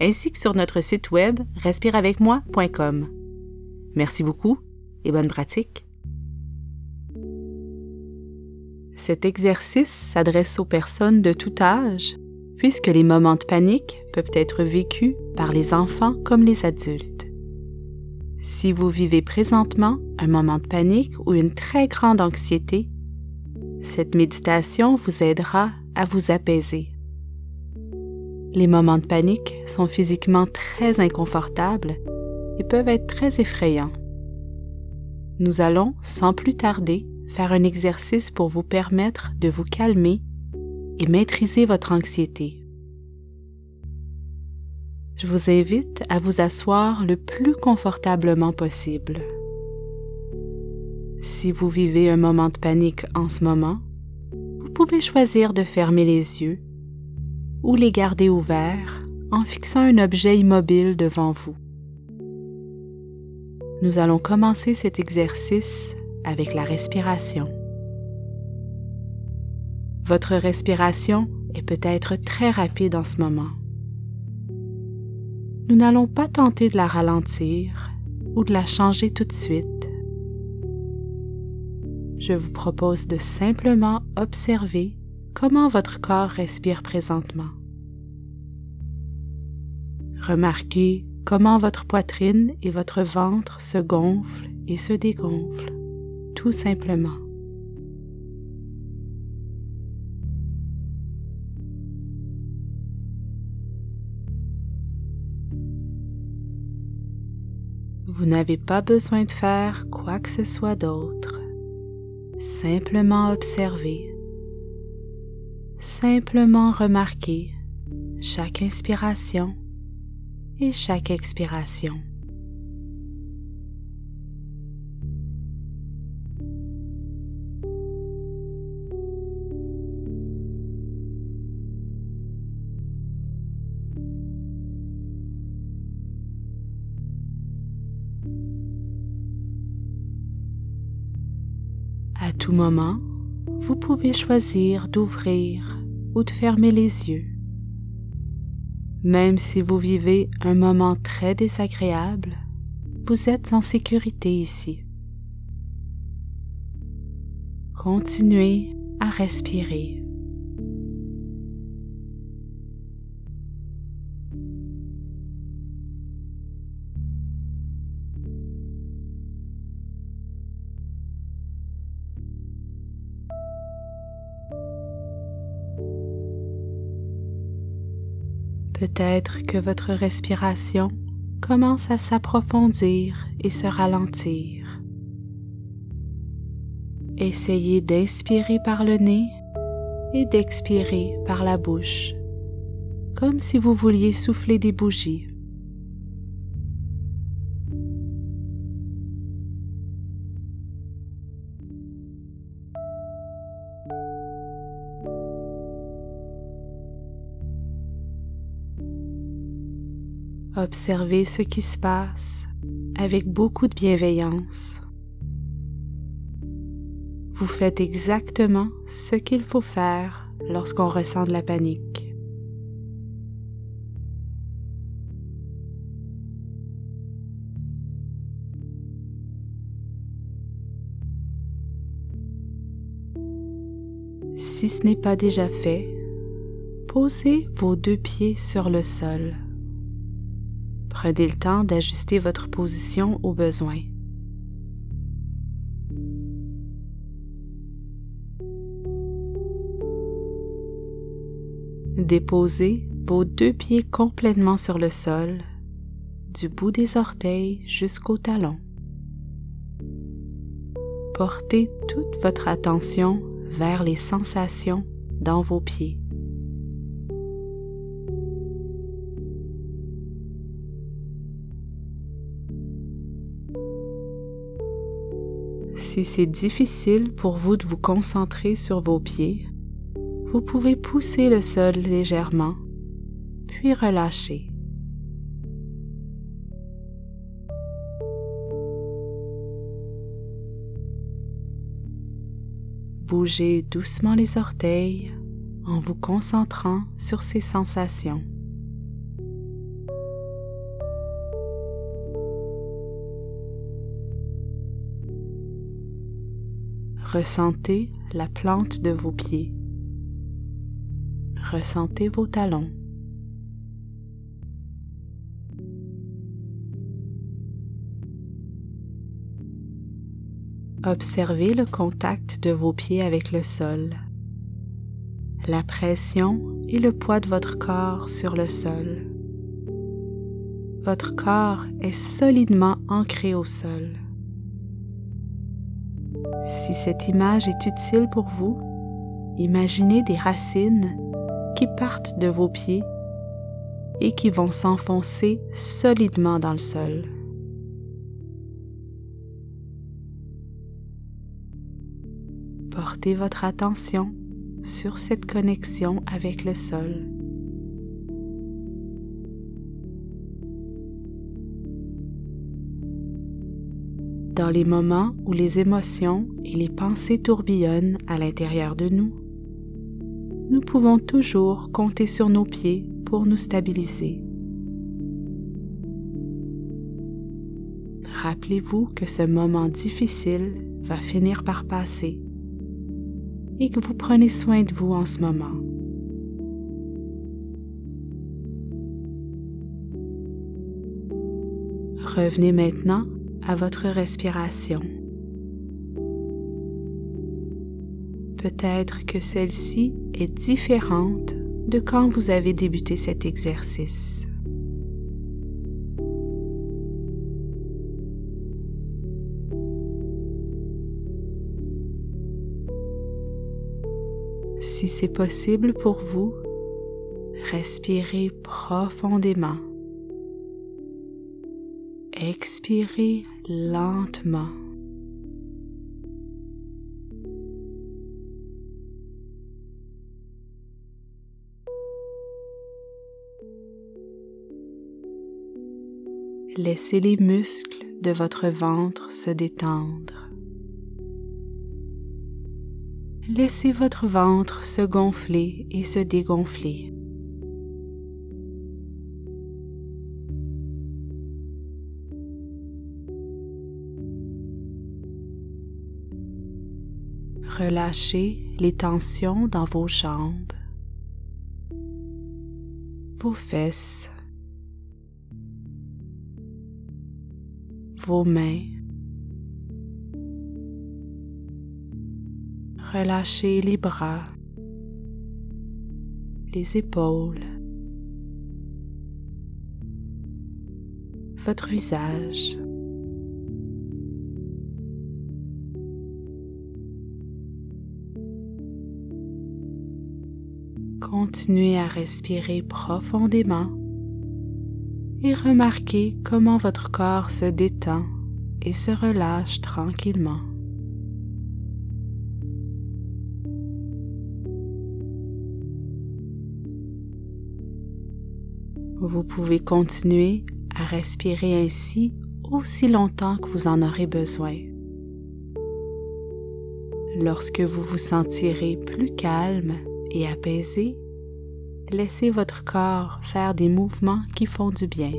ainsi que sur notre site web respireavecmoi.com. Merci beaucoup et bonne pratique. Cet exercice s'adresse aux personnes de tout âge, puisque les moments de panique peuvent être vécus par les enfants comme les adultes. Si vous vivez présentement un moment de panique ou une très grande anxiété, cette méditation vous aidera à vous apaiser. Les moments de panique sont physiquement très inconfortables et peuvent être très effrayants. Nous allons, sans plus tarder, faire un exercice pour vous permettre de vous calmer et maîtriser votre anxiété. Je vous invite à vous asseoir le plus confortablement possible. Si vous vivez un moment de panique en ce moment, vous pouvez choisir de fermer les yeux ou les garder ouverts en fixant un objet immobile devant vous. Nous allons commencer cet exercice avec la respiration. Votre respiration est peut-être très rapide en ce moment. Nous n'allons pas tenter de la ralentir ou de la changer tout de suite. Je vous propose de simplement observer comment votre corps respire présentement. Remarquez comment votre poitrine et votre ventre se gonflent et se dégonflent, tout simplement. Vous n'avez pas besoin de faire quoi que ce soit d'autre. Simplement observer Simplement remarquer chaque inspiration et chaque expiration. À tout moment, vous pouvez choisir d'ouvrir ou de fermer les yeux. Même si vous vivez un moment très désagréable, vous êtes en sécurité ici. Continuez à respirer. Peut-être que votre respiration commence à s'approfondir et se ralentir. Essayez d'inspirer par le nez et d'expirer par la bouche, comme si vous vouliez souffler des bougies. Observez ce qui se passe avec beaucoup de bienveillance. Vous faites exactement ce qu'il faut faire lorsqu'on ressent de la panique. Si ce n'est pas déjà fait, posez vos deux pieds sur le sol. Prenez le temps d'ajuster votre position au besoin. Déposez vos deux pieds complètement sur le sol, du bout des orteils jusqu'au talon. Portez toute votre attention vers les sensations dans vos pieds. Si c'est difficile pour vous de vous concentrer sur vos pieds, vous pouvez pousser le sol légèrement, puis relâcher. Bougez doucement les orteils en vous concentrant sur ces sensations. Ressentez la plante de vos pieds. Ressentez vos talons. Observez le contact de vos pieds avec le sol, la pression et le poids de votre corps sur le sol. Votre corps est solidement ancré au sol. Si cette image est utile pour vous, imaginez des racines qui partent de vos pieds et qui vont s'enfoncer solidement dans le sol. Portez votre attention sur cette connexion avec le sol. Dans les moments où les émotions et les pensées tourbillonnent à l'intérieur de nous, nous pouvons toujours compter sur nos pieds pour nous stabiliser. Rappelez-vous que ce moment difficile va finir par passer et que vous prenez soin de vous en ce moment. Revenez maintenant à votre respiration. Peut-être que celle-ci est différente de quand vous avez débuté cet exercice. Si c'est possible pour vous, respirez profondément. Expirez lentement. Laissez les muscles de votre ventre se détendre. laissez votre ventre se gonfler et se dégonfler. Relâchez les tensions dans vos jambes, vos fesses, vos mains, Relâchez les bras, les épaules, votre visage. Continuez à respirer profondément et remarquez comment votre corps se détend et se relâche tranquillement. Vous pouvez continuer à respirer ainsi aussi longtemps que vous en aurez besoin. Lorsque vous vous sentirez plus calme et apaisé, laissez votre corps faire des mouvements qui font du bien.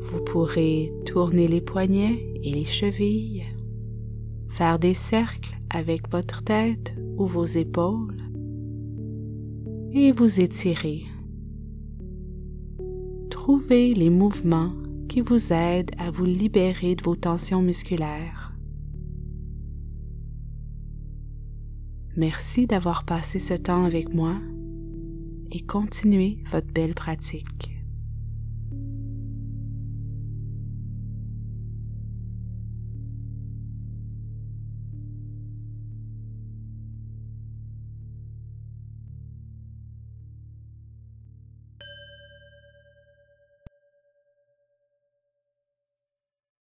Vous pourrez tourner les poignets et les chevilles, faire des cercles avec votre tête ou vos épaules et vous étirer trouvez les mouvements qui vous aident à vous libérer de vos tensions musculaires. Merci d'avoir passé ce temps avec moi et continuez votre belle pratique.